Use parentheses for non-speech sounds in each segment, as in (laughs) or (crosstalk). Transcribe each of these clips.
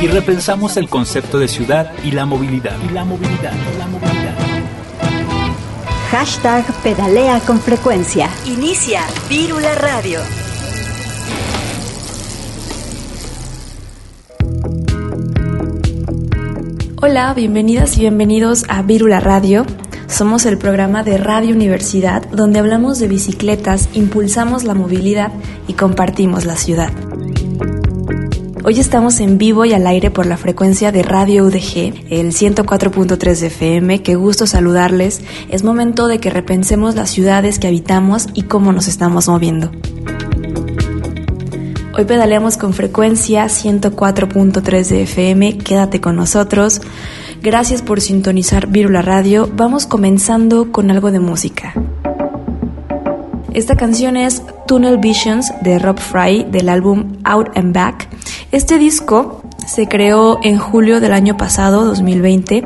y repensamos el concepto de ciudad y la movilidad. Y la movilidad, la movilidad. Hashtag pedalea con frecuencia. Inicia Vírula Radio. Hola, bienvenidas y bienvenidos a Vírula Radio. Somos el programa de Radio Universidad donde hablamos de bicicletas, impulsamos la movilidad y compartimos la ciudad. Hoy estamos en vivo y al aire por la frecuencia de Radio UDG, el 104.3 de FM. Qué gusto saludarles. Es momento de que repensemos las ciudades que habitamos y cómo nos estamos moviendo. Hoy pedaleamos con frecuencia 104.3 de FM. Quédate con nosotros. Gracias por sintonizar Virula Radio. Vamos comenzando con algo de música. Esta canción es Tunnel Visions de Rob Fry del álbum Out and Back. Este disco se creó en julio del año pasado, 2020,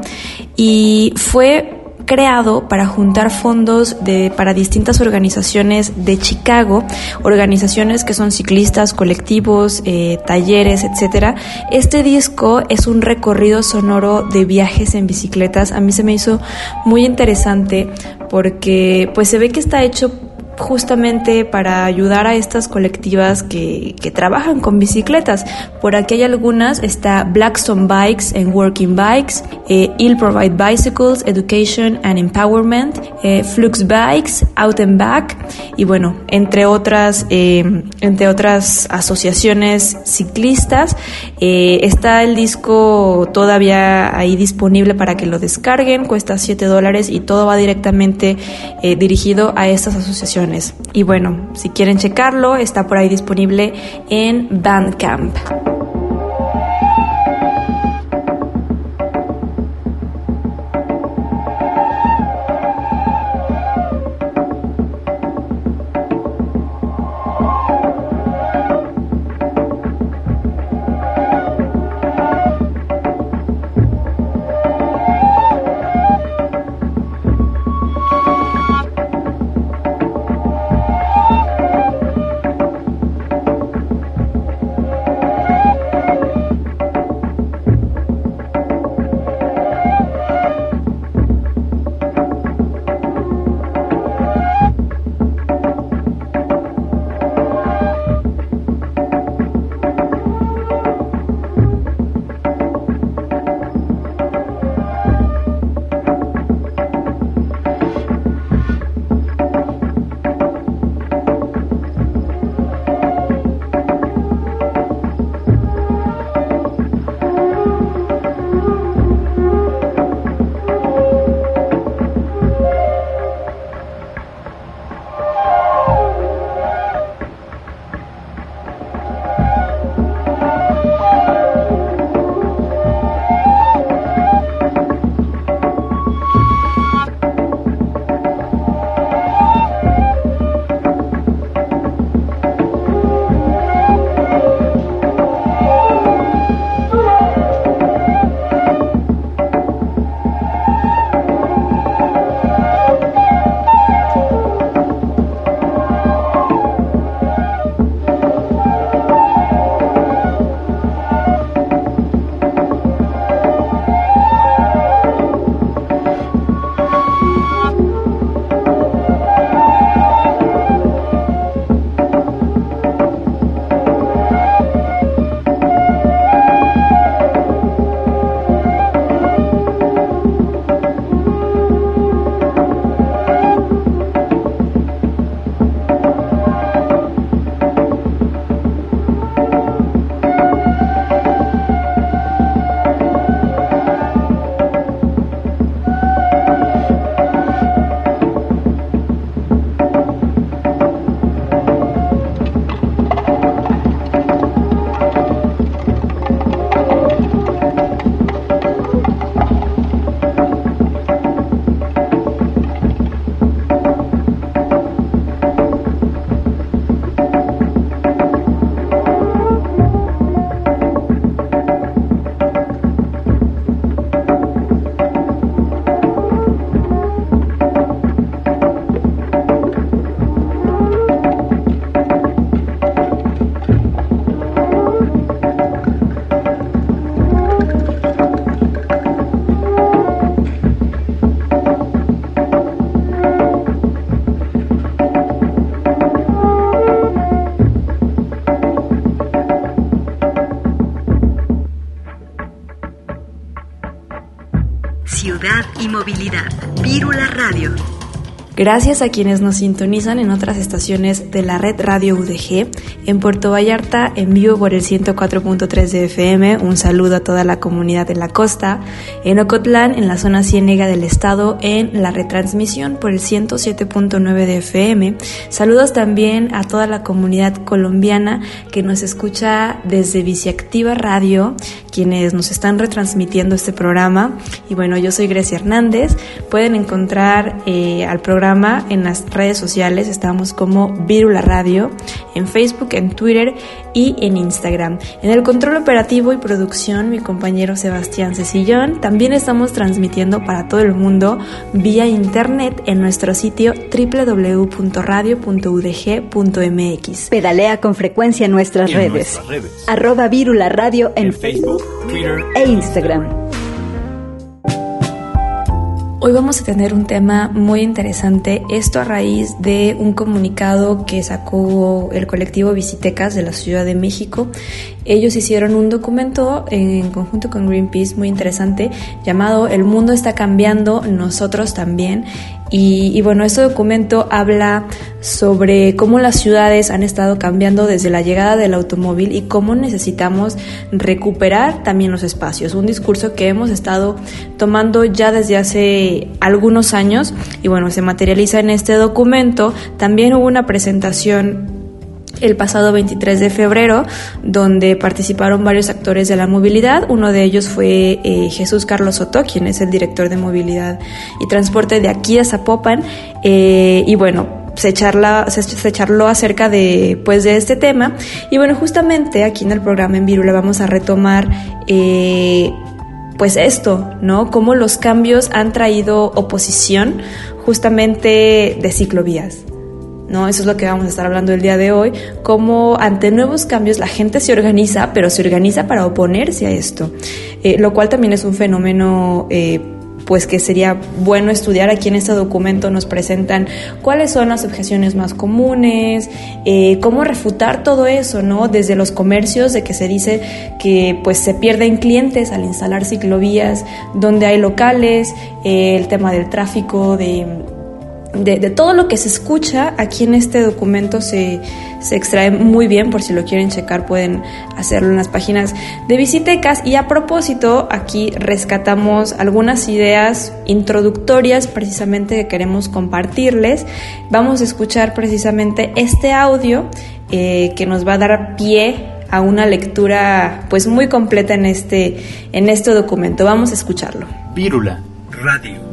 y fue creado para juntar fondos de, para distintas organizaciones de Chicago, organizaciones que son ciclistas, colectivos, eh, talleres, etcétera. Este disco es un recorrido sonoro de viajes en bicicletas. A mí se me hizo muy interesante porque pues se ve que está hecho justamente para ayudar a estas colectivas que, que, trabajan con bicicletas. Por aquí hay algunas, está Blackstone Bikes and Working Bikes, eh, Ill Provide Bicycles, Education and Empowerment, eh, Flux Bikes, Out and Back y bueno, entre otras, eh, entre otras asociaciones ciclistas. Eh, está el disco todavía ahí disponible para que lo descarguen, cuesta 7 dólares y todo va directamente dirigido a estas asociaciones. Y bueno, si quieren checarlo, está por ahí disponible en Bandcamp. Gracias a quienes nos sintonizan en otras estaciones de la red Radio UDG. En Puerto Vallarta, en vivo por el 104.3 de FM. Un saludo a toda la comunidad de la costa. En Ocotlán, en la zona ciénega del estado, en la retransmisión por el 107.9 de FM. Saludos también a toda la comunidad colombiana que nos escucha desde Viciactiva Radio, quienes nos están retransmitiendo este programa. Y bueno, yo soy Grecia Hernández. Pueden encontrar eh, al programa en las redes sociales. Estamos como Virula Radio, en Facebook, en Twitter y en Instagram. En el control operativo y producción, mi compañero Sebastián Cecillón. También estamos transmitiendo para todo el mundo vía internet en nuestro sitio www.radio.udg.mx. Pedalea con frecuencia en nuestras, redes. Arroba Virula Radio en, Facebook, Twitter e Instagram. Hoy vamos a tener un tema muy interesante, esto a raíz de un comunicado que sacó el colectivo Visitecas de la Ciudad de México. Ellos hicieron un documento en conjunto con Greenpeace muy interesante llamado El mundo está cambiando, nosotros también. Y, bueno, este documento habla sobre cómo las ciudades han estado cambiando desde la llegada del automóvil y cómo necesitamos recuperar también los espacios. Un discurso que hemos estado tomando ya desde hace algunos años y bueno, se materializa en este documento. También hubo una presentación el pasado 23 de febrero, donde participaron varios actores de la movilidad. Uno de ellos fue eh, Jesús Carlos Soto, quien es el director de movilidad y transporte de aquí a Zapopan. Eh, y bueno, se, charla, se, charló acerca de, pues, de este tema. Y bueno, justamente aquí en el programa en Virula vamos a retomar eh, pues esto, ¿no? Cómo los cambios han traído oposición justamente de ciclovías. ¿No? Eso es lo que vamos a estar hablando el día de hoy, cómo ante nuevos cambios la gente se organiza, pero se organiza para oponerse a esto, eh, lo cual también es un fenómeno... Eh, pues que sería bueno estudiar aquí en este documento nos presentan cuáles son las objeciones más comunes, eh, cómo refutar todo eso, ¿no? Desde los comercios de que se dice que pues se pierden clientes al instalar ciclovías donde hay locales, el tema del tráfico, de de, todo lo que se escucha aquí en este documento se, se, extrae muy bien, por si lo quieren checar pueden hacerlo en las páginas de Visitecas. Y a propósito, aquí rescatamos algunas ideas introductorias precisamente que queremos compartirles. Vamos a escuchar precisamente este audio eh, que nos va a dar pie a una lectura pues muy completa en este, en este documento. Vamos a escucharlo. Vírula Radio.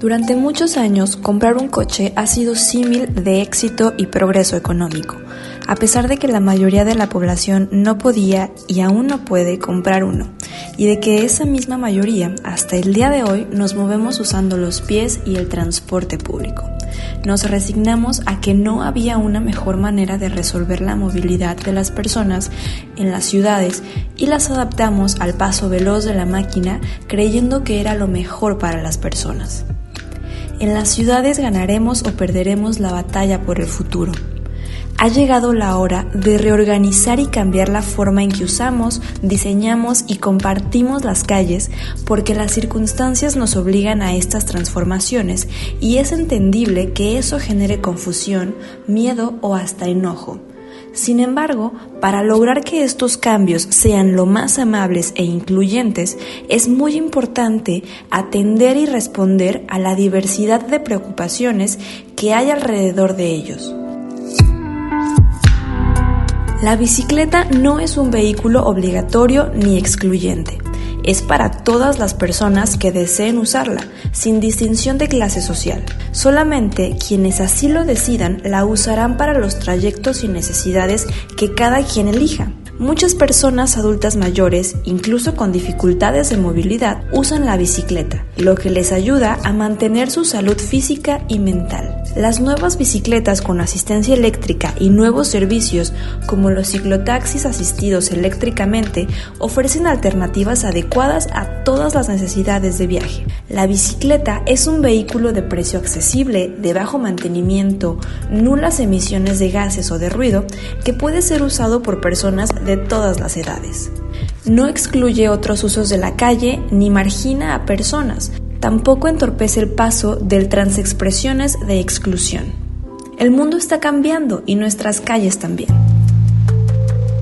Durante muchos años, comprar un coche ha sido símil de éxito y progreso económico, a pesar de que la mayoría de la población no podía y aún no puede comprar uno, y de que esa misma mayoría, hasta el día de hoy, nos movemos usando los pies y el transporte público. Nos resignamos a que no había una mejor manera de resolver la movilidad de las personas en las ciudades y las adaptamos al paso veloz de la máquina creyendo que era lo mejor para las personas. En las ciudades ganaremos o perderemos la batalla por el futuro. Ha llegado la hora de reorganizar y cambiar la forma en que usamos, diseñamos y compartimos las calles porque las circunstancias nos obligan a estas transformaciones y es entendible que eso genere confusión, miedo o hasta enojo. Sin embargo, para lograr que estos cambios sean lo más amables e incluyentes, es muy importante atender y responder a la diversidad de preocupaciones que hay alrededor de ellos. La bicicleta no es un vehículo obligatorio ni excluyente es para todas las personas que deseen usarla, sin distinción de clase social. Solamente quienes así lo decidan la usarán para los trayectos y necesidades que cada quien elija. Muchas personas adultas mayores, incluso con dificultades de movilidad, usan la bicicleta, lo que les ayuda a mantener su salud física y mental. Las nuevas bicicletas con asistencia eléctrica y nuevos servicios como los ciclotaxis asistidos eléctricamente ofrecen alternativas adecuadas a todas las necesidades de viaje. La bicicleta es un vehículo de precio accesible, de bajo mantenimiento, nulas emisiones de gases o de ruido, que puede ser usado por personas de todas las edades. no excluye otros usos de la calle ni margina a personas, tampoco entorpece el paso del transexpresiones de exclusión. El mundo está cambiando y nuestras calles también.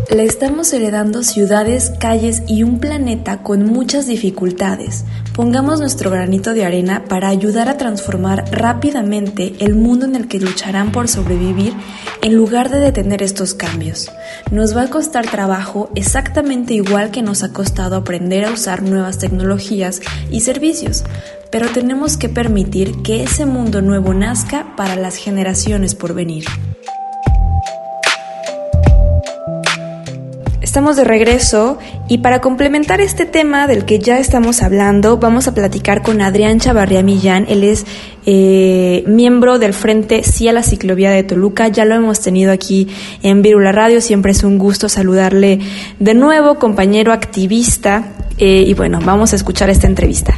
Le estamos heredando ciudades, calles y un planeta con muchas dificultades. Pongamos nuestro granito de arena para ayudar a transformar rápidamente el mundo en el que lucharán por sobrevivir en lugar de detener estos cambios. Nos va a costar trabajo exactamente igual que nos ha costado aprender a usar nuevas tecnologías y servicios, pero tenemos que permitir que ese mundo nuevo nazca para las generaciones por venir. Estamos de regreso y para complementar este tema del que ya estamos hablando, vamos a platicar con Adrián Chavarría Millán. Él es eh, miembro del Frente Sí a la Ciclovía de Toluca. Ya lo hemos tenido aquí en Virula Radio. Siempre es un gusto saludarle de nuevo, compañero activista. Eh, y bueno, vamos a escuchar esta entrevista.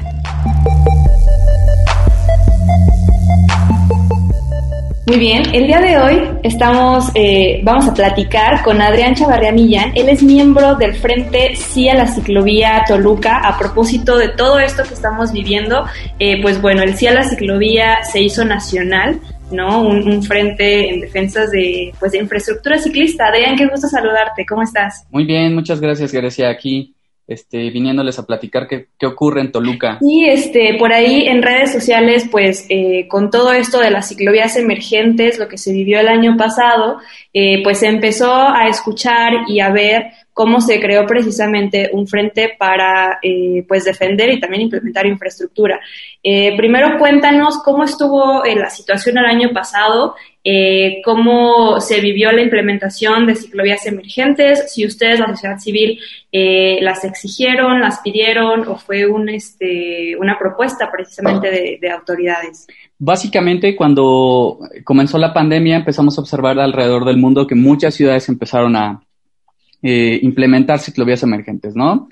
Muy bien, el día de hoy estamos, eh, vamos a platicar con Adrián Chavarría Millán. Él es miembro del Frente Sí a la Ciclovía Toluca. A propósito de todo esto que estamos viviendo, eh, pues bueno, el Sí a la Ciclovía se hizo nacional. ¿no? Un, frente en defensas de, pues, de infraestructura ciclista. Adrián, qué gusto saludarte. ¿Cómo estás? Muy bien, muchas gracias, Grecia. Aquí este, viniéndoles a platicar qué, qué, ocurre en Toluca. Y este, por ahí en redes sociales, pues eh, con todo esto de las ciclovías emergentes, lo que se vivió el año pasado, eh, pues se empezó a escuchar y a ver cómo se creó precisamente un frente para eh, pues defender y también implementar infraestructura. primero cuéntanos cómo estuvo la situación el año pasado eh, cómo se vivió la implementación de ciclovías emergentes, si ustedes, la sociedad civil, eh, las exigieron, las pidieron o fue este, una propuesta precisamente de, autoridades. Básicamente, cuando comenzó la pandemia, empezamos a observar alrededor del mundo que muchas ciudades empezaron a eh, implementar ciclovías emergentes, ¿no?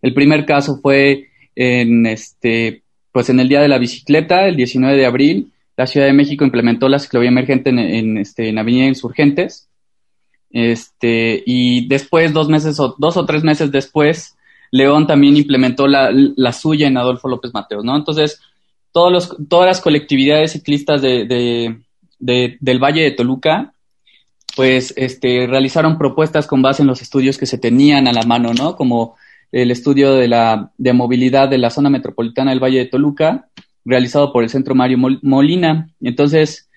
El primer caso fue en este, pues en el Día de la Bicicleta, el 19 de abril, la Ciudad de México implementó la ciclovía emergente en, este, en Avenida Insurgentes. Este, y después, dos meses o dos o tres meses después, León también implementó la, la suya en Adolfo López Mateos, ¿no? Entonces, todos los, todas las colectividades ciclistas de, de, del Valle de Toluca, pues, este, realizaron propuestas con base en los estudios que se tenían a la mano, ¿no? Como el estudio de la de movilidad de la zona metropolitana del Valle de Toluca, realizado por el Centro Mario Molina. Entonces,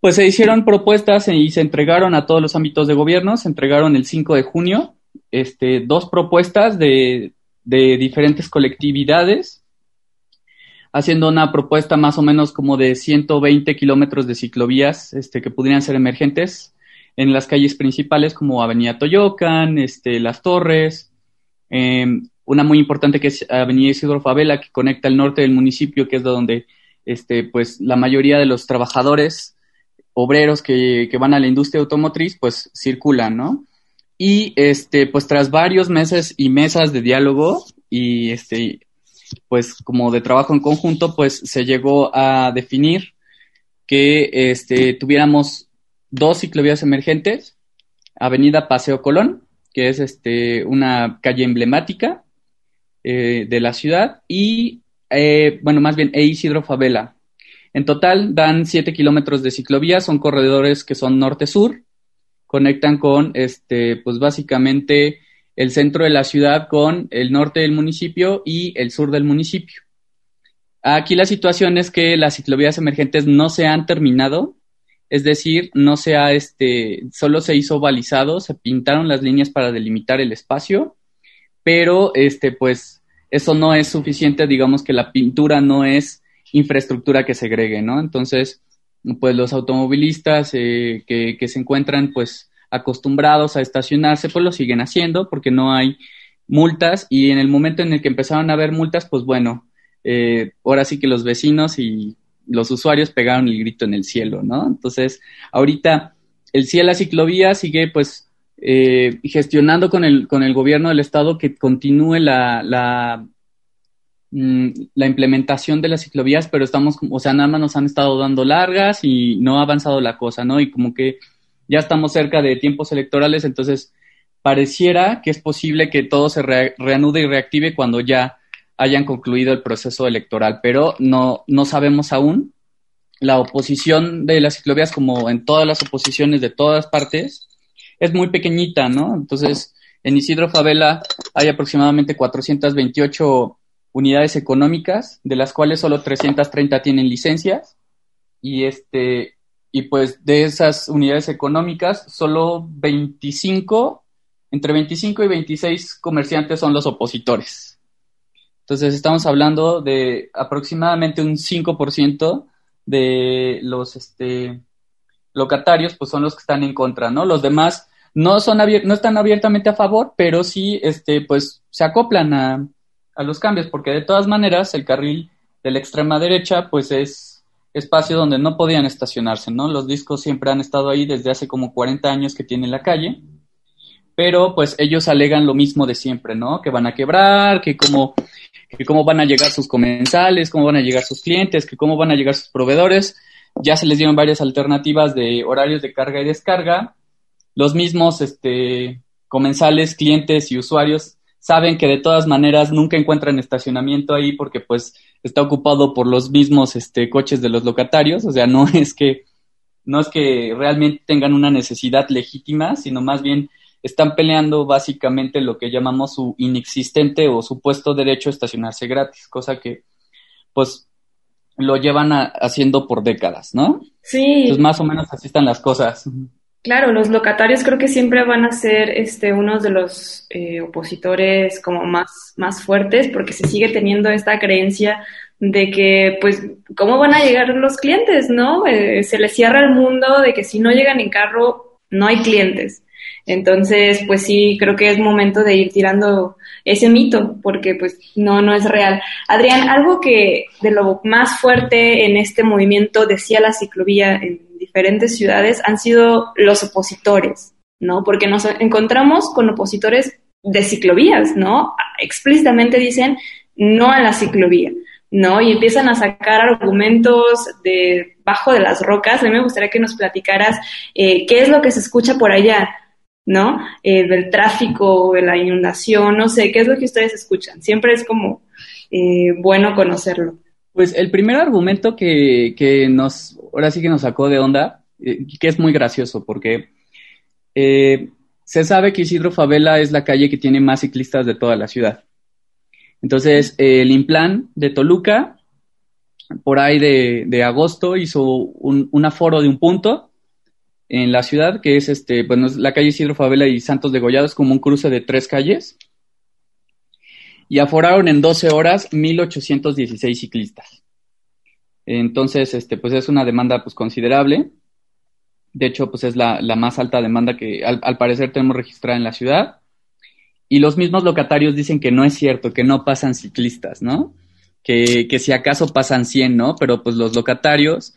pues se hicieron propuestas y se entregaron a todos los ámbitos de gobierno, se entregaron el 5 de junio este, dos propuestas de, de diferentes colectividades, haciendo una propuesta más o menos como de 120 kilómetros de ciclovías este, que pudieran ser emergentes en las calles principales como Avenida Toyocan, este, Las Torres, eh, una muy importante que es Avenida Isidro Favela, que conecta el norte del municipio, que es donde este, pues, la mayoría de los trabajadores obreros que, que van a la industria automotriz, pues circulan, ¿no? Y este, pues tras varios meses y mesas de diálogo y este, pues como de trabajo en conjunto, pues se llegó a definir que este, tuviéramos dos ciclovías emergentes, Avenida Paseo Colón, que es este, una calle emblemática, eh, de la ciudad y, eh, bueno, más bien, e Isidro Favela. En total dan 7 kilómetros de ciclovía, son corredores que son norte-sur, conectan con, este, pues básicamente el centro de la ciudad con el norte del municipio y el sur del municipio. Aquí la situación es que las ciclovías emergentes no se han terminado, es decir, no se ha, este, solo se hizo balizado, se pintaron las líneas para delimitar el espacio, pero, este, pues, eso no es suficiente, digamos que la pintura no es infraestructura que segregue, ¿no? Entonces, pues los automovilistas eh, que, que, se encuentran pues acostumbrados a estacionarse, pues lo siguen haciendo porque no hay multas y en el momento en el que empezaron a haber multas, pues bueno, eh, ahora sí que los vecinos y los usuarios pegaron el grito en el cielo, ¿no? Entonces, ahorita el cielo ciclovía sigue pues eh, gestionando con el, con el gobierno del estado que continúe la, la, mm, la, implementación de las ciclovías, pero estamos, o sea, nada más nos han estado dando largas y no ha avanzado la cosa, ¿no? Y como que ya estamos cerca de tiempos electorales, entonces pareciera que es posible que todo se reanude y reactive cuando ya hayan concluido el proceso electoral, pero no, no sabemos aún. La oposición de las ciclovías, como en todas las oposiciones de todas partes, es muy pequeñita, ¿no? Entonces, en Isidro Favela hay aproximadamente 428 unidades económicas, de las cuales solo 330 tienen licencias. Y este, y pues de esas unidades económicas, solo 25, entre 25 y 26 comerciantes son los opositores. Entonces estamos hablando de aproximadamente un 5% de los este, locatarios, pues son los que están en contra, ¿no? Los demás no, son no están abiertamente a favor, pero sí este, pues, se acoplan a, a los cambios, porque de todas maneras el carril de la extrema derecha, pues es espacio donde no podían estacionarse, ¿no? Los discos siempre han estado ahí desde hace como 40 años que tiene la calle, pero pues ellos alegan lo mismo de siempre, ¿no? Que van a quebrar, que cómo, que cómo van a llegar sus comensales, cómo van a llegar sus clientes, que cómo van a llegar sus proveedores. Ya se les dieron varias alternativas de horarios de carga y descarga. Los mismos este, comensales, clientes y usuarios saben que de todas maneras nunca encuentran estacionamiento ahí porque pues está ocupado por los mismos este, coches de los locatarios, o sea, no (laughs) es que no es que realmente tengan una necesidad legítima, sino más bien están peleando básicamente lo que llamamos su inexistente o supuesto derecho a estacionarse gratis, cosa que pues lo llevan haciendo por décadas, ¿no? Sí. Entonces más o menos así están las cosas. Claro, los locatarios creo que siempre van a ser este, unos de los eh, opositores como más, más fuertes porque se sigue teniendo esta creencia de que, pues, ¿cómo van a llegar los clientes, no? Eh, se les cierra el mundo de que si no llegan en carro, no hay clientes. Entonces, pues sí, creo que es momento de ir tirando ese mito, porque pues no, no es real. Adrián, algo que de lo más fuerte en este movimiento decía la ciclovía en diferentes ciudades han sido los opositores, ¿no? Porque nos encontramos con opositores de ciclovías, ¿no? Explícitamente dicen no a la ciclovía, ¿no? Y empiezan a sacar argumentos de bajo de las rocas. A mí me gustaría que nos platicaras eh, qué es lo que se escucha por allá, ¿no? Eh, del tráfico, de la inundación, no sé, qué es lo que ustedes escuchan. Siempre es como eh, bueno conocerlo. Pues el primer argumento que, que, nos, ahora sí que nos sacó de onda, eh, que es muy gracioso, porque eh, se sabe que Isidro Favela es la calle que tiene más ciclistas de toda la ciudad. Entonces, el Implan de Toluca, por ahí de, de agosto, hizo un, un, aforo de un punto en la ciudad, que es este, bueno, la calle Isidro Favela y Santos de Gollado, es como un cruce de tres calles y aforaron en 12 horas 1.816 ciclistas. Entonces, este, pues es una demanda pues considerable. De hecho, pues es la, más alta demanda que al, parecer tenemos registrada en la ciudad. Y los mismos locatarios dicen que no es cierto, que no pasan ciclistas, ¿no? Que, que si acaso pasan 100, ¿no? Pero pues los locatarios,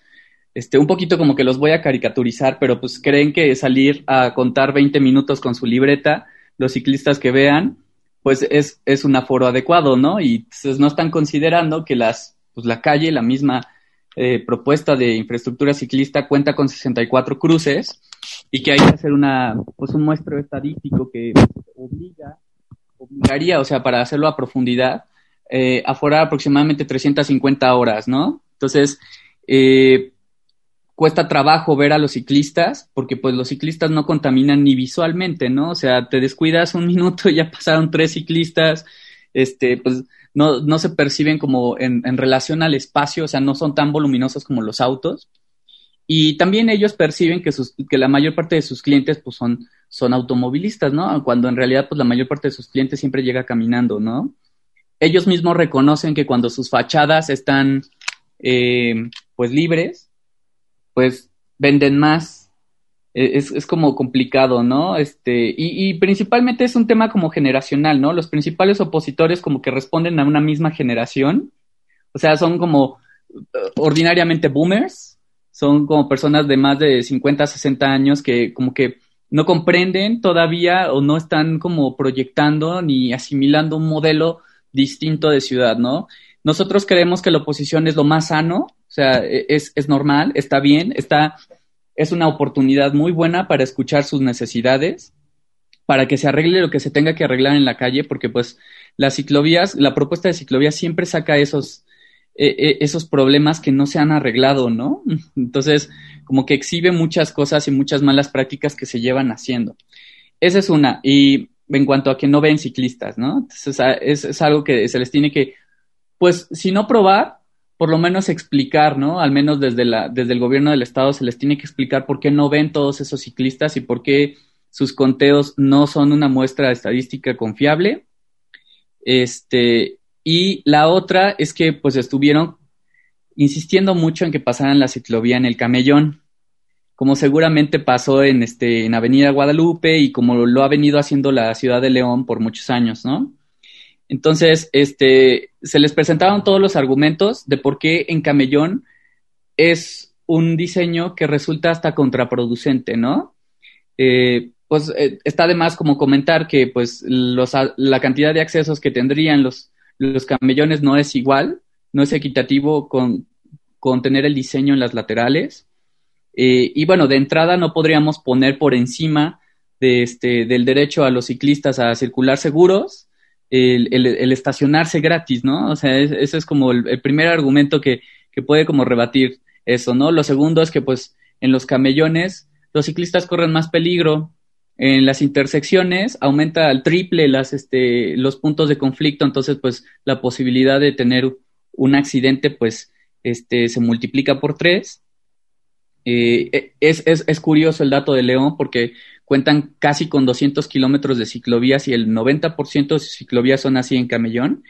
este, un poquito como que los voy a caricaturizar, pero pues creen que salir a contar 20 minutos con su libreta, los ciclistas que vean, pues es, es un aforo adecuado, ¿no? Y pues, no están considerando que las, pues la calle, la misma eh, propuesta de infraestructura ciclista cuenta con 64 cruces y que hay que hacer una, pues un muestro estadístico que obliga, obligaría, o sea, para hacerlo a profundidad, eh, aforar aproximadamente 350 horas, ¿no? Entonces, eh, cuesta trabajo ver a los ciclistas, porque pues los ciclistas no contaminan ni visualmente, ¿no? O sea, te descuidas un (laughs) minuto y ya pasaron tres ciclistas, este, pues no, no se perciben como en, en, relación al espacio, o sea, no son tan voluminosos como los autos. Y también ellos perciben que, sus, que la mayor parte de sus clientes pues son, son automovilistas, ¿no? Cuando en realidad pues la mayor parte de sus clientes siempre llega caminando, ¿no? Ellos mismos reconocen que cuando sus fachadas están eh, pues libres, pues venden más. E, es, es como complicado, ¿no? Este, y, y, principalmente es un tema como generacional, ¿no? Los principales opositores como que responden a una misma generación. O sea, son como uh, ordinariamente boomers, son como personas de más de 50, 60 años que como que no comprenden todavía o no están como proyectando ni asimilando un modelo distinto de ciudad, ¿no? Nosotros creemos que la oposición es lo más sano, o sea, e, es, es normal, está bien, está, es una oportunidad muy buena para escuchar sus necesidades, para que se arregle lo que se tenga que arreglar en la calle, porque pues las ciclovías, la propuesta de ciclovías siempre saca esos, e, e, esos problemas que no se han arreglado, ¿no? (laughs) Entonces, como que exhibe muchas cosas y muchas malas prácticas que se llevan haciendo. Esa es una. Y en cuanto a que no ven ciclistas, ¿no? Entonces, es, es algo que se les tiene que, pues, si no probar, por lo menos explicar, ¿no? Al menos desde, desde el gobierno del estado se les tiene que explicar por qué no ven todos esos ciclistas y por qué sus conteos no son una muestra estadística confiable. Este, y la otra es que pues estuvieron insistiendo mucho en que pasaran la ciclovía en el camellón, como seguramente pasó en, este, en Avenida Guadalupe y como lo ha venido haciendo la ciudad de León por muchos años, ¿no? Entonces, este, se les presentaron todos los argumentos de por qué en camellón es un diseño que resulta hasta contraproducente, ¿no? Eh, pues eh, está de más como comentar que pues los, la cantidad de accesos que tendrían los, camellones no es igual, no es equitativo con, con tener el diseño en las laterales. Eh, y bueno, de entrada no podríamos poner por encima de este, del derecho a los ciclistas a circular seguros el, estacionarse gratis, ¿no? O sea, ese es como el, el primer argumento que, que, puede como rebatir eso, ¿no? Lo segundo es que pues en los camellones los ciclistas corren más peligro, en las intersecciones aumenta al triple las, este, los puntos de conflicto, entonces pues la posibilidad de tener un accidente pues este, se multiplica por tres. Eh, e, es, es, es, curioso el dato de León porque cuentan casi con 200 kilómetros de ciclovías y el 90% de sus ciclovías son así en Camellón.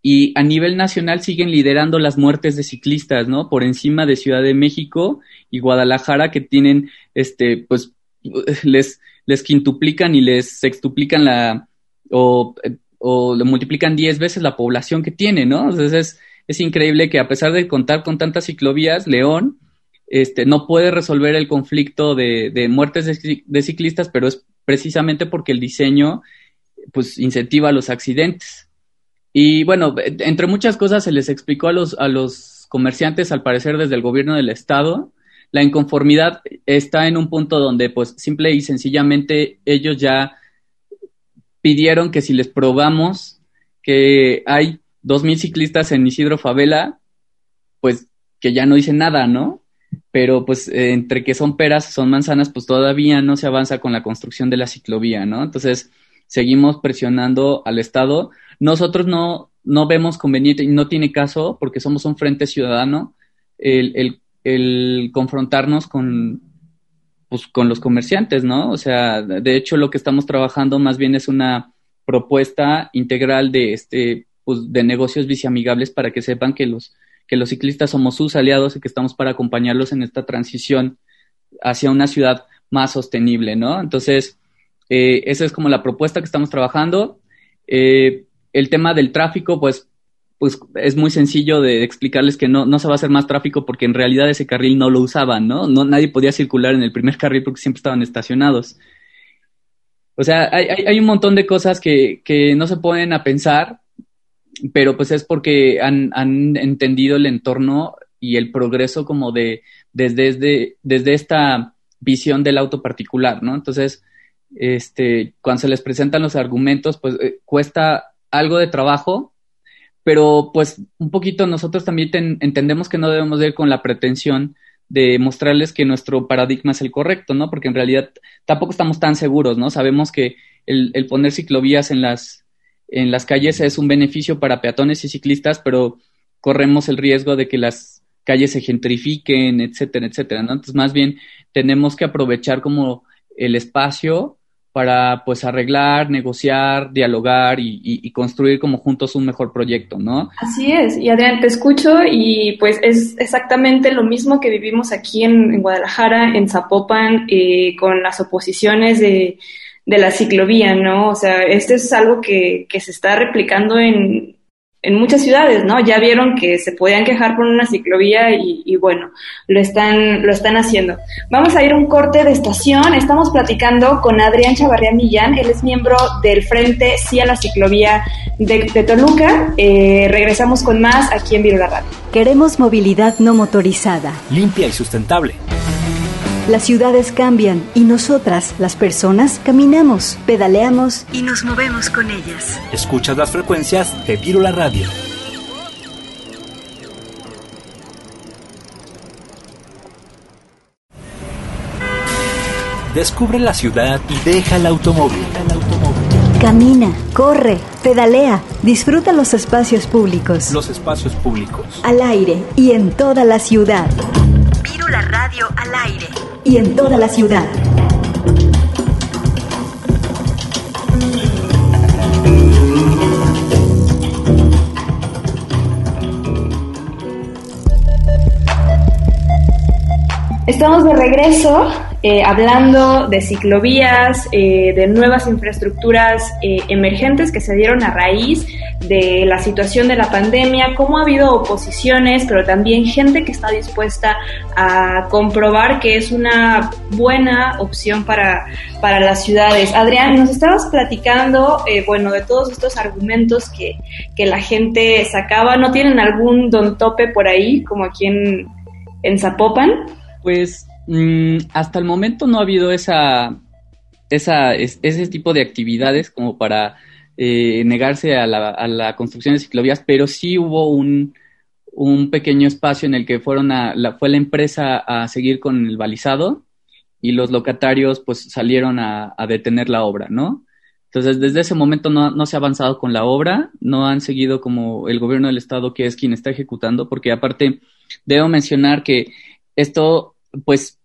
Y a nivel nacional siguen liderando las muertes de ciclistas, ¿no? Por encima de Ciudad de México y Guadalajara, que tienen, este, pues, (laughs) les, les quintuplican y les sextuplican la, o, o le multiplican 10 veces la población que tiene, ¿no? Entonces es, es increíble que a pesar de contar con tantas ciclovías, León este, no puede resolver el conflicto de, muertes de, ciclistas, pero es precisamente porque el diseño pues incentiva los accidentes. Y bueno, entre muchas cosas se les explicó a los, a los comerciantes, al parecer desde el gobierno del estado, la inconformidad está en un punto donde pues simple y sencillamente ellos ya pidieron que si les probamos que hay dos mil ciclistas en Isidro Favela, pues que ya no dicen nada, ¿no? Pero pues eh, entre que son peras, son manzanas, pues todavía no se avanza con la construcción de la ciclovía, ¿no? Entonces seguimos presionando al Estado. Nosotros no, no vemos conveniente y no tiene caso porque somos un frente ciudadano el, el el confrontarnos con, pues, con los comerciantes, ¿no? O sea, de hecho lo que estamos trabajando más bien es una propuesta integral de este pues, de negocios viceamigables para que sepan que los que los ciclistas somos sus aliados y que estamos para acompañarlos en esta transición hacia una ciudad más sostenible, ¿no? Entonces, eh, esa es como la propuesta que estamos trabajando. Eh, el tema del tráfico, pues pues es muy sencillo de explicarles que no, no se va a hacer más tráfico porque en realidad ese carril no lo usaban, ¿no? no nadie podía circular en el primer carril porque siempre estaban estacionados. O sea, hay, hay, un montón de cosas que, que, no se ponen a pensar, pero pues es porque han, han entendido el entorno y el progreso como de desde, desde, desde esta visión del auto particular, ¿no? Entonces, este, cuando se les presentan los argumentos, pues eh, cuesta algo de trabajo, pero pues un poquito nosotros también entendemos que no debemos ir con la pretensión de mostrarles que nuestro paradigma es el correcto, ¿no? Porque en realidad tampoco estamos tan seguros, ¿no? Sabemos que el, el poner ciclovías en las, en las calles es un beneficio para peatones y ciclistas, pero corremos el riesgo de que las calles se gentrifiquen, etcétera, etcétera, ¿no? Entonces, más bien tenemos que aprovechar como el espacio para pues arreglar, negociar, dialogar y, construir como juntos un mejor proyecto, ¿no? Así es, y Adrián, te escucho y pues es exactamente lo mismo que vivimos aquí en, Guadalajara, en Zapopan, eh, con las oposiciones de, de, la ciclovía, ¿no? O sea, esto es algo que, que se está replicando en, en muchas ciudades, ¿no? Ya vieron que se podían quejar por una ciclovía y, bueno, lo están, lo están haciendo. Vamos a ir a un corte de estación. Estamos platicando con Adrián Chavarría Millán. Él es miembro del Frente Sí a la Ciclovía de, Toluca. Eh, regresamos con más aquí en Virula Radio. Queremos movilidad no motorizada. Limpia y sustentable. Las ciudades cambian y nosotras, las personas, caminamos, pedaleamos y nos movemos con ellas. Escuchas las frecuencias de Virula Radio. Descubre la ciudad y deja el automóvil. Camina, corre, pedalea, disfruta los espacios públicos. Los espacios públicos. Al aire y en toda la ciudad. Virula Radio al aire y en toda la ciudad. Estamos de regreso eh, hablando de ciclovías, eh, de nuevas infraestructuras eh, emergentes que se dieron a raíz de la situación de la pandemia, cómo ha habido oposiciones, pero también gente que está dispuesta a comprobar que es una buena opción para, para las ciudades. Adrián, nos estabas platicando, bueno, de todos estos argumentos que, que la gente sacaba, ¿no tienen algún don tope por ahí, como aquí en, en Zapopan? Pues Mm, hasta el momento no ha habido esa, esa ese tipo de actividades como para eh, negarse a la, a la, construcción de ciclovías, pero sí hubo un, un pequeño espacio en el que fueron a, la, fue la empresa a seguir con el balizado y los locatarios pues salieron a, detener la obra, ¿no? Entonces, desde ese momento no, no, se ha avanzado con la obra, no han seguido como el gobierno del estado que es quien está ejecutando, porque aparte debo mencionar que esto pues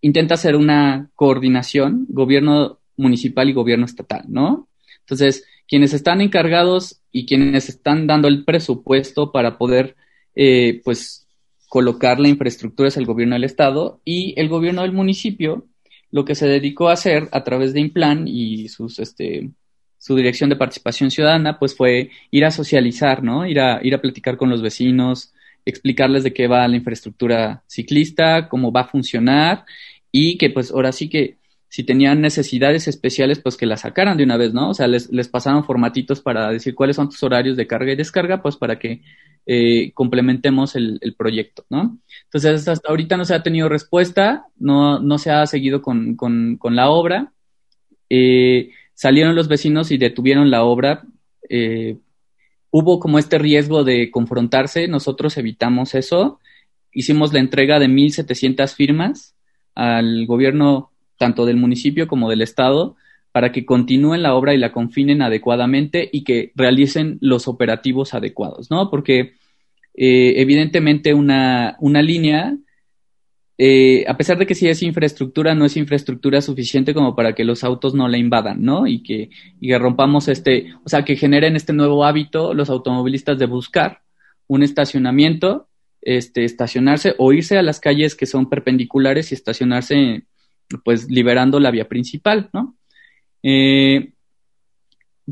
intenta hacer una coordinación, gobierno municipal y gobierno estatal, ¿no? Entonces, quienes están encargados y quienes están dando el presupuesto para poder, eh, pues, colocar la infraestructura es el gobierno del estado y el gobierno del municipio lo que se dedicó a hacer a través de Implan y sus, este, su dirección de participación ciudadana, pues fue ir a socializar, ¿no? Ir a, ir a platicar con los vecinos, explicarles de qué va la infraestructura ciclista, cómo va a funcionar y que pues ahora sí que si tenían necesidades especiales, pues que las sacaran de una vez, ¿no? O sea, les, les pasaron formatitos para decir cuáles son tus horarios de carga y descarga, pues para que eh, complementemos el, el, proyecto, ¿no? Entonces, hasta ahorita no se ha tenido respuesta, no, no se ha seguido con, con, con la obra. Eh, salieron los vecinos y detuvieron la obra eh, hubo como este riesgo de confrontarse, nosotros evitamos eso, hicimos la entrega de 1.700 firmas al gobierno tanto del municipio como del estado para que continúen la obra y la confinen adecuadamente y que realicen los operativos adecuados, ¿no? Porque eh, evidentemente una, una línea eh, a pesar de que sí es infraestructura, no es infraestructura suficiente como para que los autos no la invadan, ¿no? Y que, y que rompamos este, o sea, que generen este nuevo hábito los automovilistas de buscar un estacionamiento, este, estacionarse o irse a las calles que son perpendiculares y estacionarse, pues, liberando la vía principal, ¿no? Eh,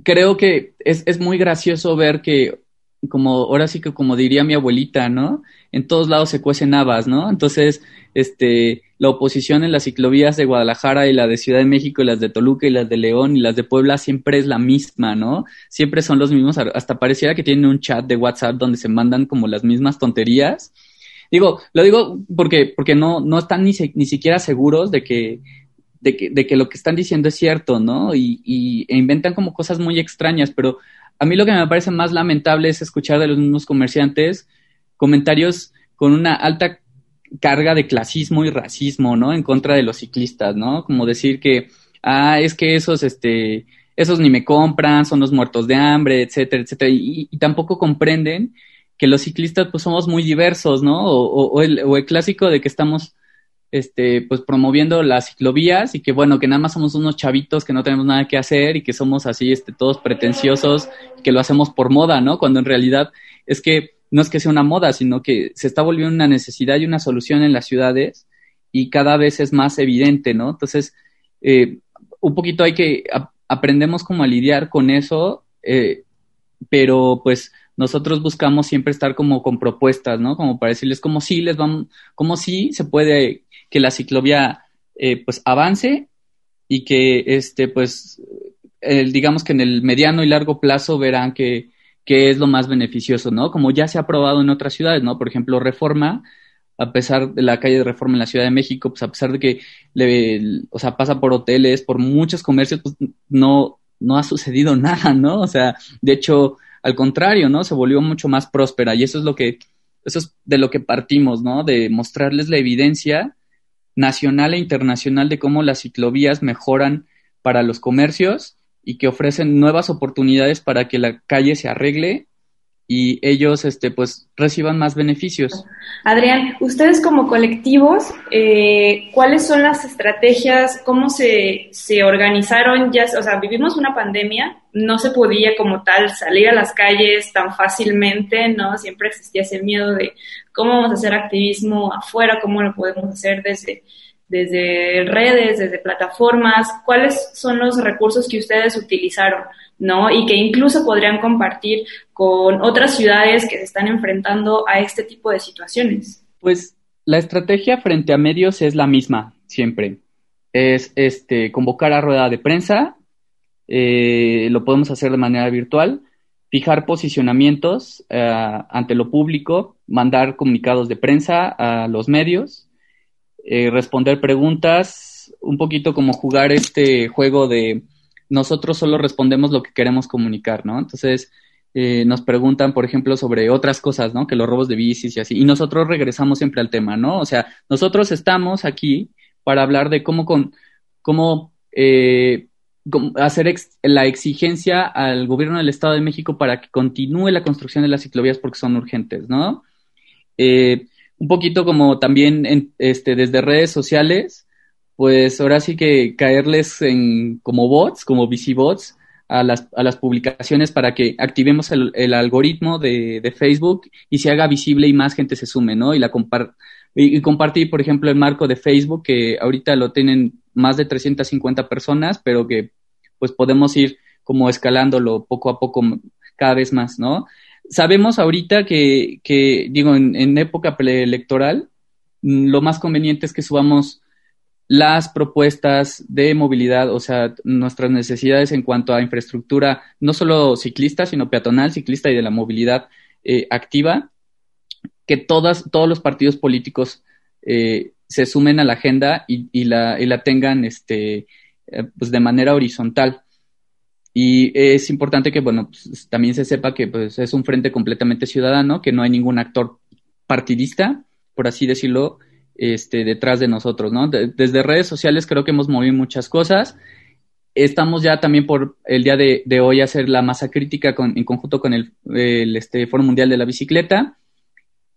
creo que es, es muy gracioso ver que como ahora sí que como diría mi abuelita, ¿no? En todos lados se cuecen habas, ¿no? Entonces, este, la oposición en las ciclovías de Guadalajara y la de Ciudad de México y las de Toluca y las de León y las de Puebla siempre es la misma, ¿no? Siempre son los mismos, hasta pareciera que tienen un chat de WhatsApp donde se mandan como las mismas tonterías. Digo, lo digo porque, porque no, no están ni, ni siquiera seguros de que, de que, de que lo que están diciendo es cierto, ¿no? Y, y e inventan como cosas muy extrañas, pero a mí lo que me parece más lamentable es escuchar de los mismos comerciantes comentarios con una alta carga de clasismo y racismo, ¿no? En contra de los ciclistas, ¿no? Como decir que, ah, es que esos, este, esos ni me compran, son los muertos de hambre, etcétera, etcétera. Y, tampoco comprenden que los ciclistas, pues, somos muy diversos, ¿no? O, o, el, o el clásico de que estamos este, pues promoviendo las ciclovías y que bueno, que nada más somos unos chavitos que no tenemos nada que hacer y que somos así, este, todos pretenciosos, que lo hacemos por moda, ¿no? Cuando en realidad es que no es que sea una moda, sino que se está volviendo una necesidad y una solución en las ciudades y cada vez es más evidente, ¿no? Entonces, eh, un poquito hay que, aprendemos como a lidiar con eso, eh, pero pues nosotros buscamos siempre estar como con propuestas, ¿no? Como para decirles como sí les vamos, como sí se puede que la ciclovía eh, pues avance y que este pues digamos que en el mediano y largo plazo verán que, que, es lo más beneficioso, ¿no? Como ya se ha probado en otras ciudades, ¿no? Por ejemplo, Reforma a pesar de la calle de Reforma en la Ciudad de México, pues a pesar de que le, o sea, pasa por hoteles, por muchos comercios, pues no, no ha sucedido (laughs) nada, ¿no? O sea, de hecho, al contrario, ¿no? Se volvió mucho más próspera y eso es lo que, eso es de lo que partimos, ¿no? De mostrarles la evidencia nacional e internacional de cómo las ciclovías mejoran para los comercios y que ofrecen nuevas oportunidades para que la calle se arregle y ellos este pues reciban más beneficios. Adrián, ustedes como colectivos, eh, ¿cuáles son las estrategias? ¿Cómo se, se organizaron? Ya, o sea, vivimos una pandemia, no se podía como tal salir a las calles tan fácilmente, ¿no? Siempre existía ese miedo de cómo vamos a hacer activismo afuera, cómo lo podemos hacer desde, desde redes, desde plataformas, cuáles son los recursos que ustedes utilizaron, ¿no? Y que incluso podrían compartir con otras ciudades que se están enfrentando a este tipo de situaciones. Pues la estrategia frente a medios es la misma, siempre. Es este convocar a rueda de prensa, eh, lo podemos hacer de manera virtual, fijar posicionamientos eh, ante lo público, mandar comunicados de prensa a los medios, eh, responder preguntas, un poquito como jugar este juego de nosotros solo respondemos lo que queremos comunicar, ¿no? Entonces, eh, nos preguntan, por ejemplo, sobre otras cosas, ¿no? Que los robos de bicis y así. Y nosotros regresamos siempre al tema, ¿no? O sea, nosotros estamos aquí para hablar de cómo, con, cómo, eh, hacer la exigencia al gobierno del Estado de México para que continúe la construcción de las ciclovías porque son urgentes, ¿no? Eh, un poquito como también en, este, desde redes sociales, pues ahora sí que caerles en como bots, como bots a las, a las publicaciones para que activemos el, algoritmo de, Facebook y se haga visible y más gente se sume, ¿no? Y la compar y, compartir, por ejemplo, el marco de Facebook, que ahorita lo tienen más de 350 personas, pero que pues podemos ir como escalándolo poco a poco cada vez más, ¿no? Sabemos ahorita que, digo, en, época preelectoral, mm, lo más conveniente es que subamos las propuestas de movilidad, o sea, nuestras necesidades en cuanto a infraestructura, no solo ciclista, sino peatonal, ciclista y de la movilidad eh, activa, que todas, todos los partidos políticos eh, se sumen a la agenda y, y, la, y la, tengan este, eh, pues de manera horizontal. Y es importante que, bueno, pues, también se sepa que pues, es un frente completamente ciudadano, que no hay ningún actor partidista, por así decirlo, este, detrás de nosotros, ¿no? desde redes sociales creo que hemos movido muchas cosas. Estamos ya también por el día de, de hoy hacer la masa crítica con, en conjunto con el, el este, Foro Mundial de la Bicicleta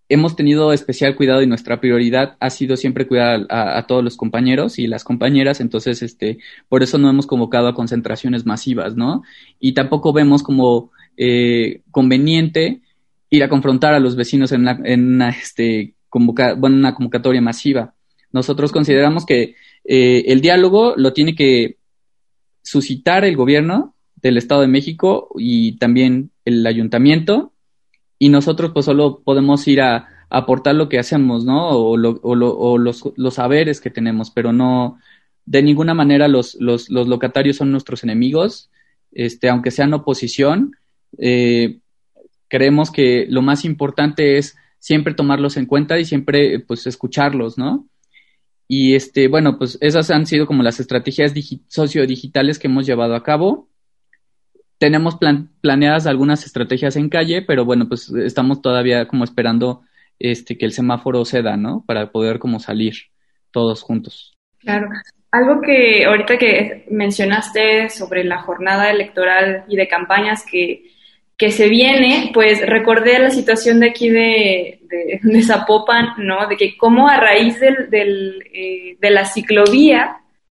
hemos tenido especial cuidado y nuestra prioridad ha sido siempre cuidar a, todos los compañeros y las compañeras, entonces, este, por eso no hemos convocado a concentraciones masivas, ¿no? Y tampoco vemos como eh, conveniente ir a confrontar a los vecinos en una, en una, este, convoca bueno, una convocatoria masiva. Nosotros consideramos que eh, el diálogo lo tiene que suscitar el gobierno del Estado de México y también el ayuntamiento y nosotros pues solo podemos ir a, aportar lo que hacemos, ¿no? O, lo, o, lo, o los, los, saberes que tenemos, pero no, de ninguna manera los, los, los locatarios son nuestros enemigos, este, aunque sean oposición, eh, creemos que lo más importante es siempre tomarlos en cuenta y siempre pues escucharlos, ¿no? Y este, bueno, pues esas han sido como las estrategias sociodigitales que hemos llevado a cabo tenemos plan planeadas algunas estrategias en calle, pero bueno, pues estamos todavía como esperando este que el semáforo ceda, ¿no? Para poder como salir todos juntos. Claro. Algo que ahorita que mencionaste sobre la jornada electoral y de campañas que, que se viene, pues recordé la situación de aquí de, de, de Zapopan, ¿no? De que como a raíz del, del eh, de la ciclovía,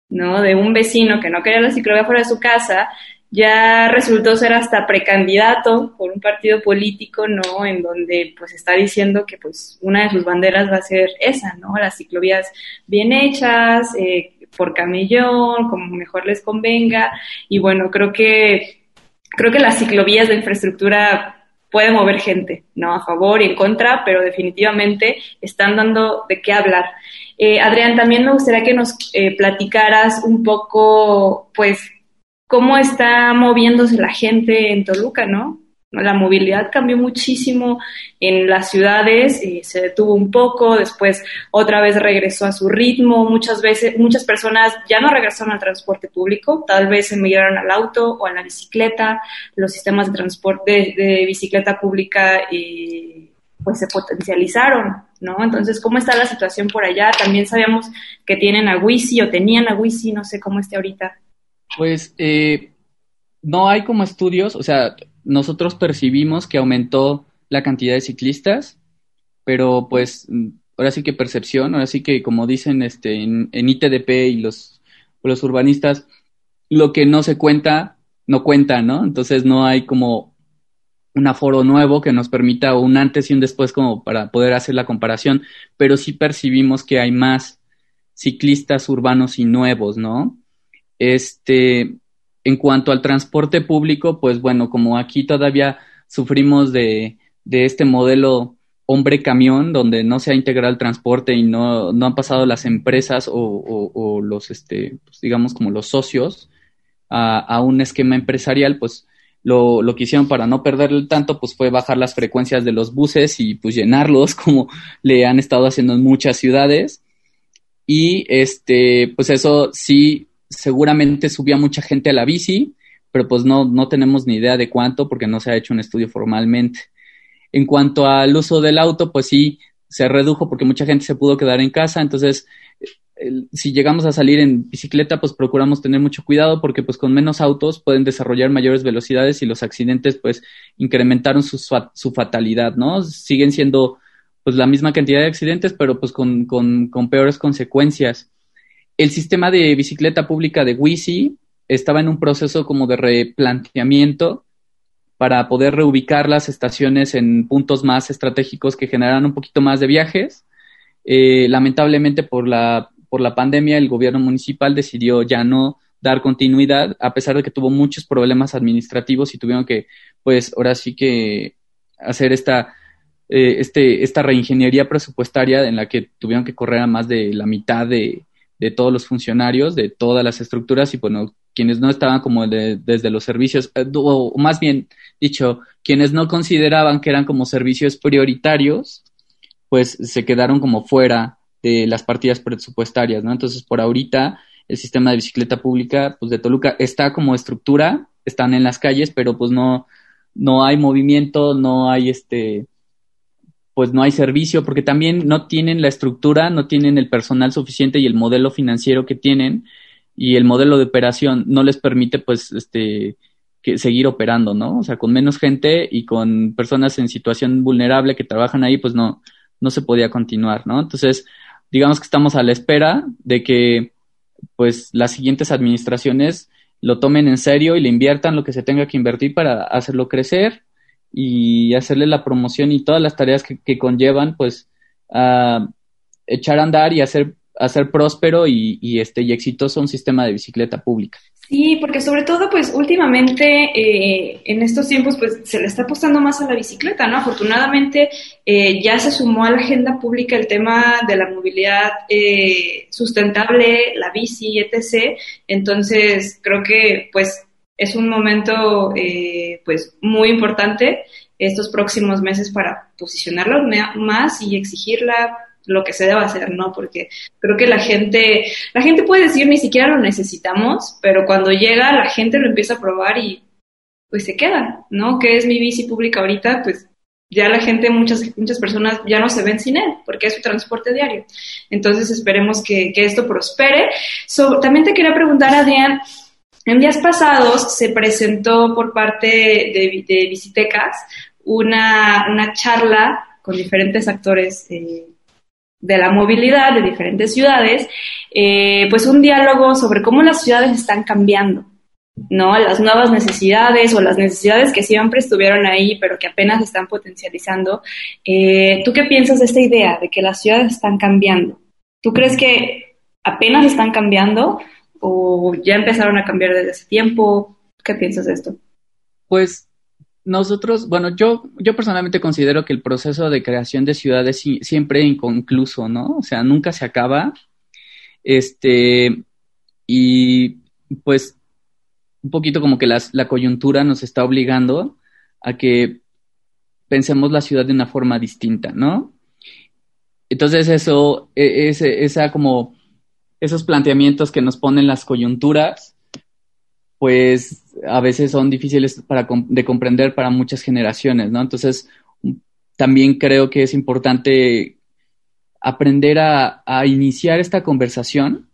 ¿no? De un vecino que no quería la ciclovía fuera de su casa, ya resultó ser hasta precandidato por un partido político, ¿no? En donde pues está diciendo que pues una de sus banderas va a ser esa, ¿no? Las ciclovías bien hechas, eh, por camellón, como mejor les convenga. Y bueno, creo que, creo que las ciclovías de infraestructura pueden mover gente, ¿no? A favor y en contra, pero definitivamente están dando de qué hablar. Eh, Adrián, también me gustaría que nos eh, platicaras un poco, pues, cómo está moviéndose la gente en Toluca, ¿no? La movilidad cambió muchísimo en las ciudades, eh, se detuvo un poco, después otra vez regresó a su ritmo. Muchas veces, muchas personas ya no regresaron al transporte público, tal vez emigraron al auto o a la bicicleta. Los sistemas de transporte de, bicicleta pública eh, pues se potencializaron, ¿no? Entonces, ¿cómo está la situación por allá? También sabíamos que tienen a Wisi o tenían a Wisi, no sé cómo esté ahorita. Pues eh, no hay como estudios, o sea, nosotros percibimos que aumentó la cantidad de ciclistas, pero pues ahora sí que percepción, ahora sí que como dicen este, en, ITDP y los, los urbanistas, lo que no se cuenta, no cuenta, ¿no? Entonces no hay como un aforo nuevo que nos permita un antes y un después como para poder hacer la comparación, pero sí percibimos que hay más ciclistas urbanos y nuevos, ¿no? Este, en cuanto al transporte público, pues bueno, como aquí todavía sufrimos de, este modelo hombre-camión, donde no se ha integrado el transporte y no, han pasado las empresas o, los, este, pues digamos, como los socios a, un esquema empresarial, pues lo, lo que hicieron para no perderle tanto, pues fue bajar las frecuencias de los buses y pues llenarlos, (laughs) como le han estado haciendo en muchas ciudades. Y este, pues eso sí seguramente subía mucha gente a la bici, pero pues no, no tenemos ni idea de cuánto porque no se ha hecho un estudio formalmente. En cuanto al uso del auto, pues sí, se redujo porque mucha gente se pudo quedar en casa, entonces si llegamos a salir en bicicleta, pues procuramos tener mucho cuidado porque pues con menos autos pueden desarrollar mayores velocidades y los accidentes pues incrementaron su, su fatalidad, ¿no? Siguen siendo pues la misma cantidad de accidentes, pero pues con, con, con peores consecuencias el sistema de bicicleta pública de Wisi estaba en un proceso como de replanteamiento para poder reubicar las estaciones en puntos más estratégicos que generaran un poquito más de viajes. Eh, lamentablemente por la, por la pandemia el gobierno municipal decidió ya no dar continuidad, a pesar de que tuvo muchos problemas administrativos y tuvieron que, pues ahora sí que hacer esta, eh, este, esta reingeniería presupuestaria en la que tuvieron que correr a más de la mitad de, de todos los funcionarios, de todas las estructuras y bueno, quienes no estaban como desde los servicios, eh, o más bien dicho, quienes no consideraban que eran como servicios prioritarios, pues se quedaron como fuera de las partidas presupuestarias, ¿no? Entonces, por ahorita, el sistema de bicicleta pública, pues de Toluca está como estructura, están en las calles, pero pues no, no hay movimiento, no hay este, pues no hay servicio, porque también no tienen la estructura, no tienen el personal suficiente y el modelo financiero que tienen y el modelo de operación no les permite pues este que seguir operando, ¿no? O sea, con menos gente y con personas en situación vulnerable que trabajan ahí, pues no, no se podía continuar, ¿no? Entonces, digamos que estamos a la espera de que pues las siguientes administraciones lo tomen en serio y le inviertan lo que se tenga que invertir para hacerlo crecer y hacerle la promoción y todas las tareas que, conllevan, pues, a echar a andar y hacer, hacer próspero y, y, este, y exitoso un sistema de bicicleta pública. Sí, porque sobre todo, pues últimamente eh, en estos tiempos, pues se le está apostando más a la bicicleta, ¿no? Afortunadamente eh, ya se sumó a la agenda pública el tema de la movilidad eh, sustentable, la bici, etc. Entonces creo que, pues es un momento eh, pues muy importante estos próximos meses para posicionarla más y exigirla lo que se deba hacer, ¿no? Porque creo que la gente, la gente puede decir ni siquiera lo necesitamos, pero cuando llega la gente lo empieza a probar y pues se queda, ¿no? Que es mi bici pública ahorita, pues ya la gente, muchas, muchas personas ya no se ven sin él, porque es su transporte diario. Entonces esperemos que, que esto prospere. también te quería preguntar, Adrián, en días pasados se presentó por parte de, de Visitecas una, una, charla con diferentes actores eh, de la movilidad de diferentes ciudades, eh, pues un diálogo sobre cómo las ciudades están cambiando, ¿no? Las nuevas necesidades o las necesidades que siempre estuvieron ahí, pero que apenas están potencializando. Eh, ¿Tú qué piensas de esta idea de que las ciudades están cambiando? ¿Tú crees que apenas están cambiando o ya empezaron a cambiar desde ese tiempo? ¿Qué piensas de esto? Pues nosotros, bueno, yo, yo personalmente considero que el proceso de creación de ciudades siempre inconcluso, ¿no? O sea, nunca se acaba. Este, y pues un poquito como que la coyuntura nos está obligando a que pensemos la ciudad de una forma distinta, ¿no? Entonces eso, e, esa como esos planteamientos que nos ponen las coyunturas, pues a veces son difíciles para, de comprender para muchas generaciones, ¿no? Entonces, también creo que es importante aprender a, iniciar esta conversación,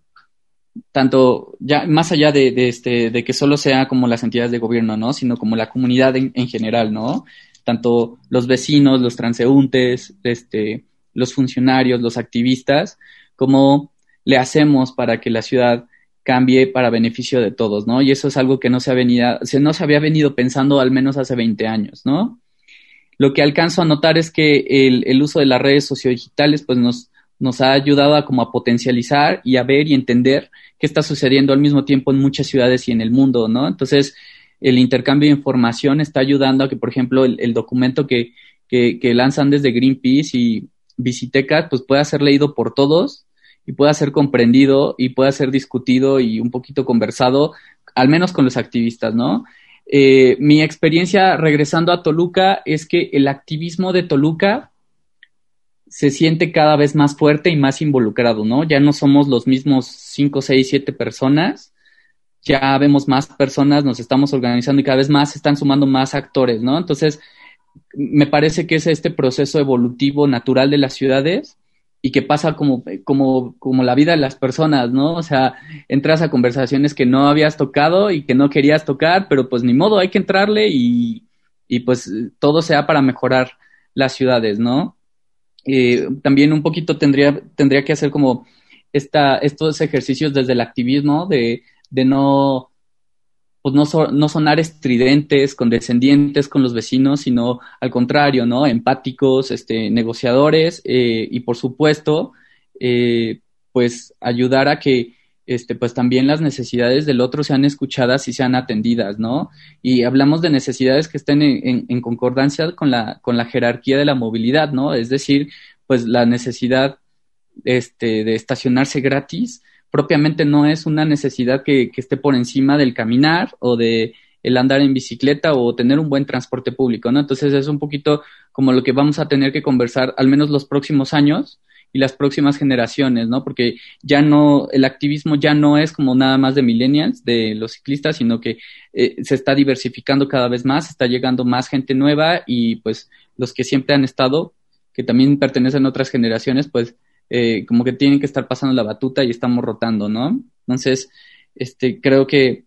tanto ya más allá de, este, de que solo sea como las entidades de gobierno, ¿no? Sino como la comunidad en, en general, ¿no? Tanto los vecinos, los transeúntes, este, los funcionarios, los activistas, como le hacemos para que la ciudad cambie para beneficio de todos, ¿no? Y eso es algo que no se, no se había venido pensando al menos hace 20 años, ¿no? Lo que alcanzo a notar es que el, uso de las redes sociodigitales pues nos, nos ha ayudado a como a potencializar y a ver y entender qué está sucediendo al mismo tiempo en muchas ciudades y en el mundo, ¿no? Entonces, el intercambio de información está ayudando a que, por ejemplo, el, documento que, que, que, lanzan desde Greenpeace y Visiteca, pues pueda ser leído por todos y pueda ser comprendido y pueda ser discutido y un poquito conversado, al menos con los activistas, ¿no? Eh, mi experiencia regresando a Toluca es que el activismo de Toluca se siente cada vez más fuerte y más involucrado, ¿no? Ya no somos los mismos cinco, seis, siete personas, ya vemos más personas, nos estamos organizando y cada vez más se están sumando más actores, ¿no? Entonces, me parece que es este proceso evolutivo natural de las ciudades y que pasa como, como, como la vida de las personas, ¿no? O sea, entras a conversaciones que no habías tocado y que no querías tocar, pero pues ni modo, hay que entrarle y, y pues todo sea para mejorar las ciudades, ¿no? Eh, también un poquito tendría, tendría que hacer como esta, estos ejercicios desde el activismo de, de no pues no, no sonar estridentes, condescendientes con los vecinos, sino al contrario, ¿no? Empáticos, este, negociadores eh, y por supuesto, eh, pues ayudar a que este, pues también las necesidades del otro sean escuchadas y sean atendidas, ¿no? Y hablamos de necesidades que estén en, en, concordancia con la, con la jerarquía de la movilidad, ¿no? Es decir, pues la necesidad este, de estacionarse gratis, propiamente no es una necesidad que, esté por encima del caminar o de el andar en bicicleta o tener un buen transporte público, ¿no? Entonces es un poquito como lo que vamos a tener que conversar al menos los próximos años y las próximas generaciones, ¿no? Porque ya no, el activismo ya no es como nada más de millennials, de los ciclistas, sino que eh, se está diversificando cada vez más, está llegando más gente nueva y pues los que siempre han estado, que también pertenecen a otras generaciones, pues eh, como que tienen que estar pasando la batuta y estamos rotando, ¿no? Entonces, este, creo que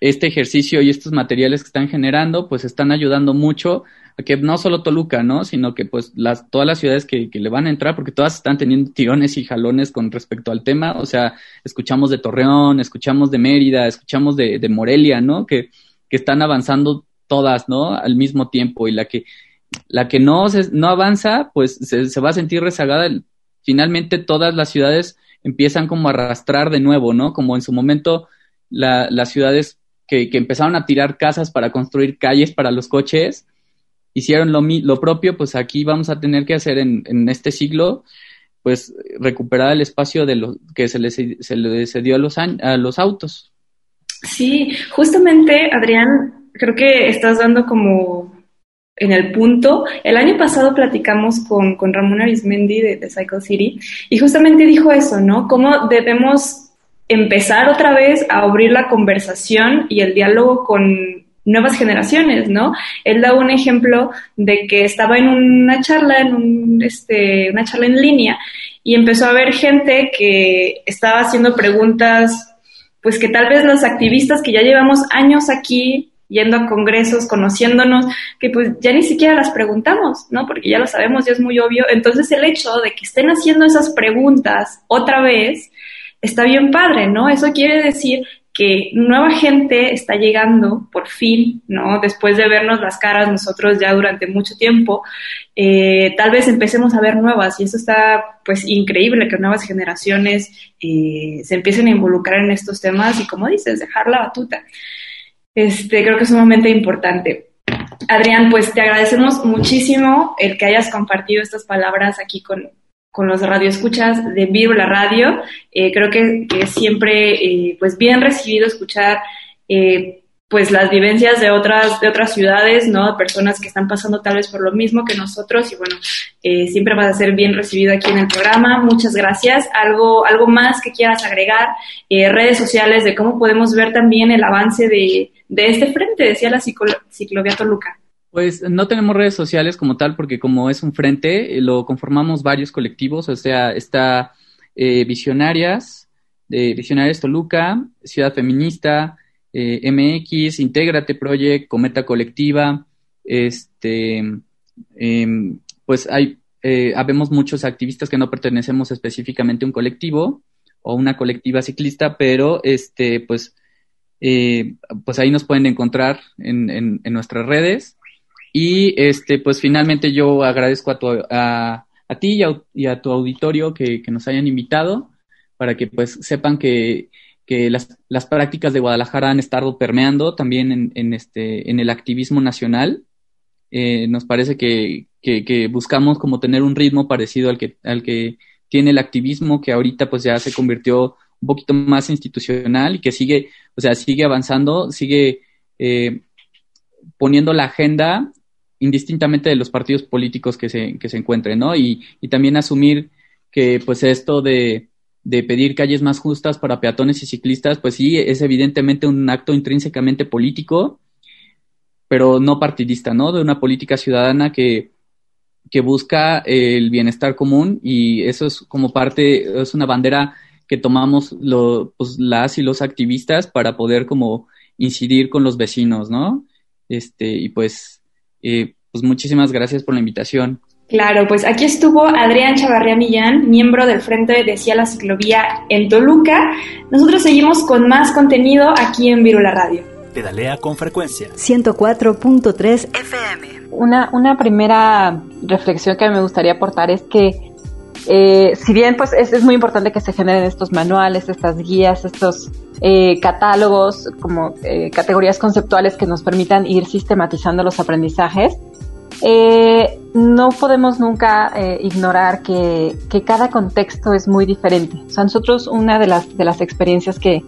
este ejercicio y estos materiales que están generando, pues están ayudando mucho a que no solo Toluca, ¿no? Sino que pues las, todas las ciudades que, le van a entrar, porque todas están teniendo tirones y jalones con respecto al tema, o sea, escuchamos de Torreón, escuchamos de Mérida, escuchamos de, de Morelia, ¿no? Que, que están avanzando todas, ¿no? Al mismo tiempo y la que, la que no, se, no avanza, pues se, se va a sentir rezagada finalmente todas las ciudades empiezan como a arrastrar de nuevo, ¿no? Como en su momento las ciudades que, empezaron a tirar casas para construir calles para los coches, hicieron lo, lo propio, pues aquí vamos a tener que hacer en, en este siglo, pues recuperar el espacio de lo que se les, se le cedió a a los autos. Sí, justamente, Adrián, creo que estás dando como en el punto. El año pasado platicamos con, con Ramón Arismendi de, de, Cycle City y justamente dijo eso, ¿no? Cómo debemos empezar otra vez a abrir la conversación y el diálogo con nuevas generaciones, ¿no? Él da un ejemplo de que estaba en una charla, en un, este, una charla en línea y empezó a ver gente que estaba haciendo preguntas pues que tal vez los activistas que ya llevamos años aquí yendo a congresos, conociéndonos, que pues ya ni siquiera las preguntamos, ¿no? Porque ya lo sabemos, ya es muy obvio. Entonces el hecho de que estén haciendo esas preguntas otra vez está bien padre, ¿no? Eso quiere decir que nueva gente está llegando por fin, ¿no? Después de vernos las caras nosotros ya durante mucho tiempo, eh, tal vez empecemos a ver nuevas y eso está pues increíble que nuevas generaciones eh, se empiecen a involucrar en estos temas y como dices, dejar la batuta. Este, creo que es sumamente importante. Adrián, pues te agradecemos muchísimo el que hayas compartido estas palabras aquí con, con los radioescuchas de Vivo la Radio. Eh, creo que, siempre eh, pues bien recibido escuchar eh, pues las vivencias de otras, de otras ciudades, ¿no? Personas que están pasando tal vez por lo mismo que nosotros y bueno, eh, siempre vas a ser bien recibido aquí en el programa. Muchas gracias. ¿Algo, algo más que quieras agregar? Eh, redes sociales de cómo podemos ver también el avance de, de este frente, decía la ciclovía Toluca. Pues no tenemos redes sociales como tal porque como es un frente, eh, lo conformamos varios colectivos, o sea, está Visionarias, de Visionarias Toluca, Ciudad Feminista, eh, MX, Intégrate Project, Cometa Colectiva, este, em, pues hay, eh, habemos muchos activistas que no pertenecemos específicamente a un colectivo o una colectiva ciclista, pero este, pues, eh, pues ahí nos pueden encontrar en, en, nuestras redes. Y este, pues finalmente yo agradezco a, tu, a, a ti y a, y a, tu auditorio que, que nos hayan invitado para que pues sepan que que las, las prácticas de Guadalajara han estado permeando también en, este, en el activismo nacional. Eh, nos parece que, que, buscamos como tener un ritmo parecido al que, al que tiene el activismo, que ahorita pues ya se convirtió un poquito más institucional y que sigue, o sea, sigue avanzando, sigue eh, poniendo la agenda indistintamente de los partidos políticos que se, que se encuentren, ¿no? Y, y también asumir que pues esto de, de pedir calles más justas para peatones y ciclistas, pues sí, es evidentemente un acto intrínsecamente político, pero no partidista, ¿no? De una política ciudadana que, que busca el bienestar común y eso es como parte, es una bandera que tomamos lo, pues, las y los activistas para poder como incidir con los vecinos, ¿no? Este, y pues, eh, pues muchísimas gracias por la invitación. Claro, pues aquí estuvo Adrián Chavarría Millán, miembro del Frente de Cia la Ciclovía en Toluca. Nosotros seguimos con más contenido aquí en Virula Radio. Pedalea con frecuencia. 104.3 FM. Una, una primera reflexión que me gustaría aportar es que eh, si bien pues es, muy importante que se generen estos manuales, estas guías, estos eh, catálogos como eh, categorías conceptuales que nos permitan ir sistematizando los aprendizajes, eh, no podemos nunca eh, ignorar que, cada contexto es muy diferente. O sea, nosotros una de las, de las experiencias que,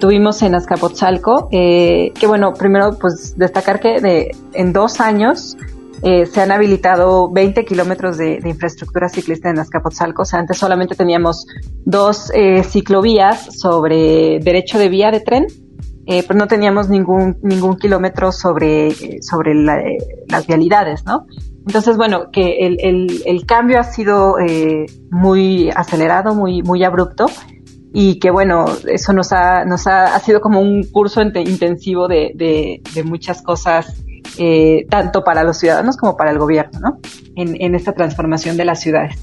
tuvimos en Azcapotzalco, eh, que bueno, primero pues destacar que de, en dos años eh, se han habilitado 20 kilómetros de, infraestructura ciclista en Azcapotzalco. O sea, antes solamente teníamos dos ciclovías sobre derecho de vía de tren eh, pero no teníamos ningún, ningún kilómetro sobre, sobre las vialidades, ¿no? Entonces, bueno, que el, el, el cambio ha sido eh, muy acelerado, muy, muy abrupto y que bueno, eso nos ha, nos ha, ha sido como un curso intensivo de, de, de muchas cosas, eh, tanto para los ciudadanos como para el gobierno, ¿no? En, en esta transformación de las ciudades.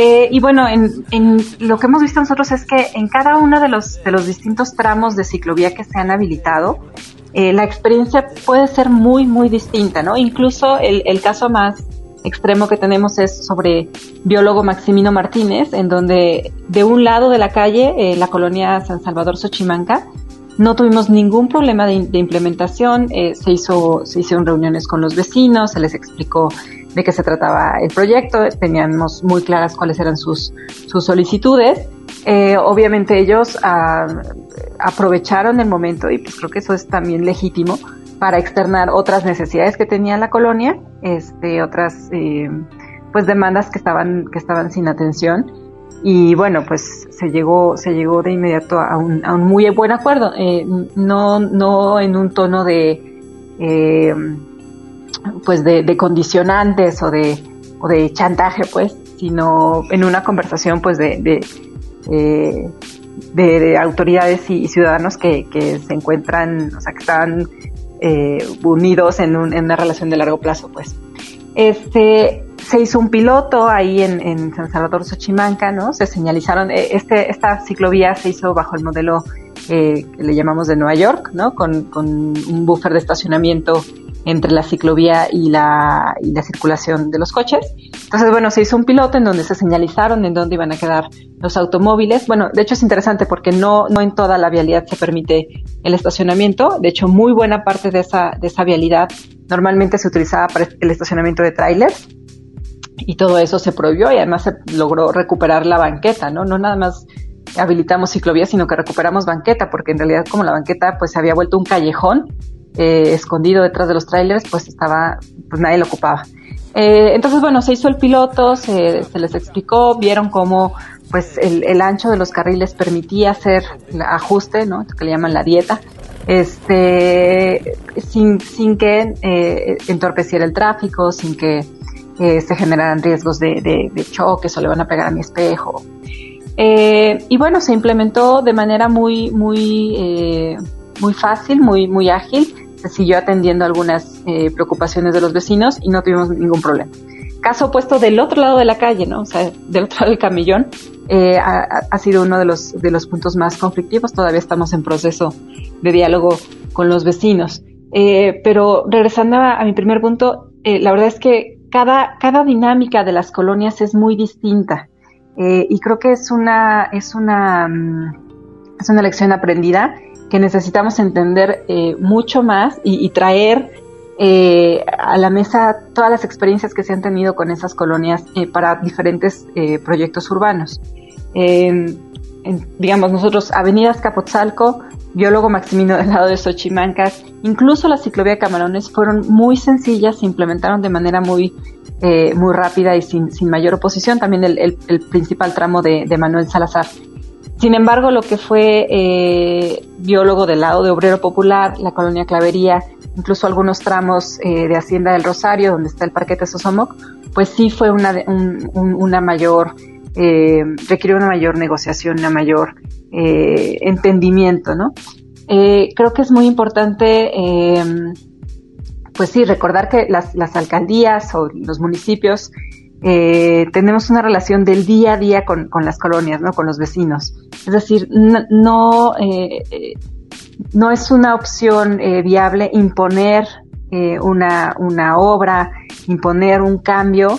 Eh, y bueno, en, en, lo que hemos visto nosotros es que en cada uno de los, de los distintos tramos de ciclovía que se han habilitado, eh, la experiencia puede ser muy, muy distinta, ¿no? Incluso el, caso más extremo que tenemos es sobre biólogo Maximino Martínez, en donde de un lado de la calle, eh, la colonia San Salvador Xochimanca, no tuvimos ningún problema de, de implementación, eh, se, hizo, se hicieron reuniones con los vecinos, se les explicó de qué se trataba el proyecto, teníamos muy claras cuáles eran sus, sus solicitudes. Eh, obviamente ellos ah, aprovecharon el momento y pues creo que eso es también legítimo para externar otras necesidades que tenía la colonia, este, otras eh, pues demandas que estaban, que estaban sin atención. Y bueno pues se llegó se llegó de inmediato a un, a un muy buen acuerdo. Eh, no no en un tono de eh, pues de, condicionantes o de, o de chantaje, pues, sino en una conversación, pues, de, de, eh, de, autoridades y, ciudadanos que, que, se encuentran, o sea, que están eh, unidos en, un, en una relación de largo plazo, pues. Este, se hizo un piloto ahí en, en San Salvador Xochimanca, ¿no? Se señalizaron, eh, este, esta ciclovía se hizo bajo el modelo eh, que le llamamos de Nueva York, ¿no? Con, con un buffer de estacionamiento entre la ciclovía y la, y la circulación de los coches. Entonces, bueno, se hizo un piloto en donde se señalizaron en dónde iban a quedar los automóviles. Bueno, de hecho es interesante porque no, no en toda la vialidad se permite el estacionamiento. De hecho, muy buena parte de esa, de esa vialidad normalmente se utilizaba para el estacionamiento de trailers y todo eso se prohibió y además se logró recuperar la banqueta, ¿no? No nada más habilitamos ciclovía, sino que recuperamos banqueta, porque en realidad como la banqueta pues se había vuelto un callejón eh, escondido detrás de los trailers, pues estaba, pues nadie lo ocupaba. Eh, entonces, bueno, se hizo el piloto, se, les explicó, vieron cómo pues el, ancho de los carriles permitía hacer ajuste, ¿no? que le llaman la dieta, este, sin, sin que eh, entorpeciera el tráfico, sin que se generaran riesgos de, de, de, choques o le van a pegar a mi espejo. Y bueno, se implementó de manera muy, muy, muy fácil, muy, muy ágil. Siguió atendiendo algunas eh, preocupaciones de los vecinos y no tuvimos ningún problema. Caso opuesto del otro lado de la calle, ¿no? O sea, del otro lado del camellón, eh, ha, ha, sido uno de los, de los puntos más conflictivos. Todavía estamos en proceso de diálogo con los vecinos. Eh, pero regresando a, a, mi primer punto, eh, la verdad es que cada, cada dinámica de las colonias es muy distinta. Eh, y creo que es una, es una, mm, es una lección aprendida que necesitamos entender eh, mucho más y, traer eh, a la mesa todas las experiencias que se han tenido con esas colonias eh, para diferentes eh, proyectos urbanos. En, digamos, nosotros, Avenidas Capotzalco, biólogo Maximino del lado de Xochimancas, incluso la ciclovía de Camarones fueron muy sencillas, se implementaron de manera muy, eh, muy rápida y sin, sin, mayor oposición, también el, el, el principal tramo de, de, Manuel Salazar. Sin embargo, lo que fue eh, biólogo del lado de Obrero Popular, la colonia Clavería, incluso algunos tramos eh, de Hacienda del Rosario, donde está el Parquete Sosomoc, pues sí fue una, un, un, una mayor, eh, requirió una mayor negociación, una mayor eh, entendimiento, ¿no? Eh, creo que es muy importante, eh, pues sí, recordar que las, alcaldías o los municipios eh, tenemos una relación del día a día con, con, las colonias, ¿no? Con los vecinos. Es decir, no, no, no es una opción viable imponer una, una obra, imponer un cambio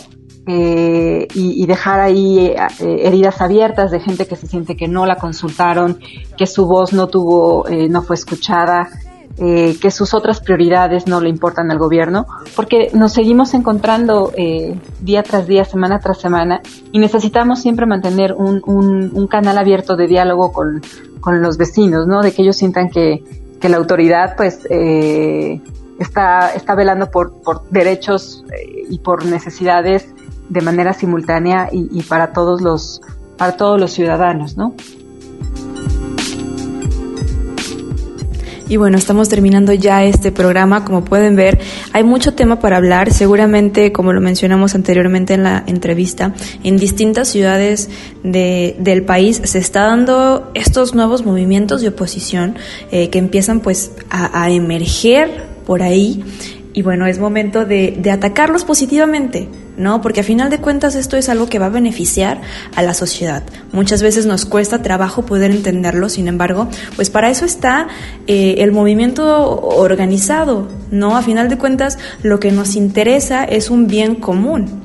eh, y, y, dejar ahí eh, heridas abiertas de gente que se siente que no la consultaron, que su voz no tuvo, eh, no fue escuchada, eh, que sus otras prioridades no le importan al gobierno, porque nos seguimos encontrando eh, día tras día, semana tras semana, y necesitamos siempre mantener un, canal abierto de diálogo con, con, los vecinos, ¿no? De que ellos sientan que, que la autoridad, pues, eh, está, está velando por, por derechos y por necesidades de manera simultánea y, y, para todos los para todos los ciudadanos, ¿no? Y bueno, estamos terminando ya este programa. Como pueden ver, hay mucho tema para hablar. Seguramente, como lo mencionamos anteriormente en la entrevista, en distintas ciudades de, del país se está dando estos nuevos movimientos de oposición eh, que empiezan pues a, a emerger por ahí. Y bueno, es momento de, de atacarlos positivamente ¿no? Porque a final de cuentas esto es algo que va a beneficiar a la sociedad. Muchas veces nos cuesta trabajo poder entenderlo, sin embargo, pues para eso está eh, el movimiento organizado, ¿no? A final de cuentas lo que nos interesa es un bien común.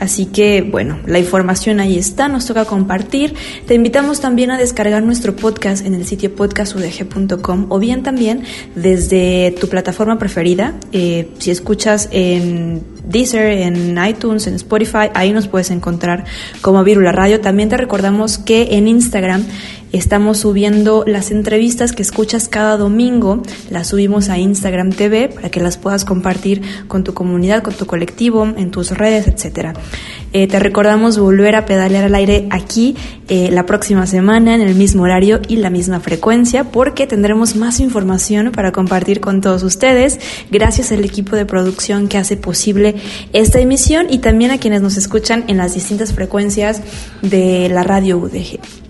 Así que, bueno, la información ahí está, nos toca compartir. Te invitamos también a descargar nuestro podcast en el sitio podcastudg.com o bien también desde tu plataforma preferida. Eh, si escuchas en Deezer, en iTunes, en Spotify, ahí nos puedes encontrar como Virula Radio. También te recordamos que en Instagram estamos subiendo las entrevistas que escuchas cada domingo, las subimos a Instagram TV para que las puedas compartir con tu comunidad, con tu colectivo, en tus redes, etcétera. Eh, te recordamos volver a pedalear al aire aquí eh, la próxima semana en el mismo horario y la misma frecuencia porque tendremos más información para compartir con todos ustedes gracias al equipo de producción que hace posible esta emisión y también a quienes nos escuchan en las distintas frecuencias de la radio UDG.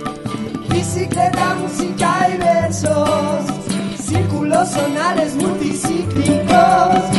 Bicicleta, música y versos. Círculos sonales multicíclicos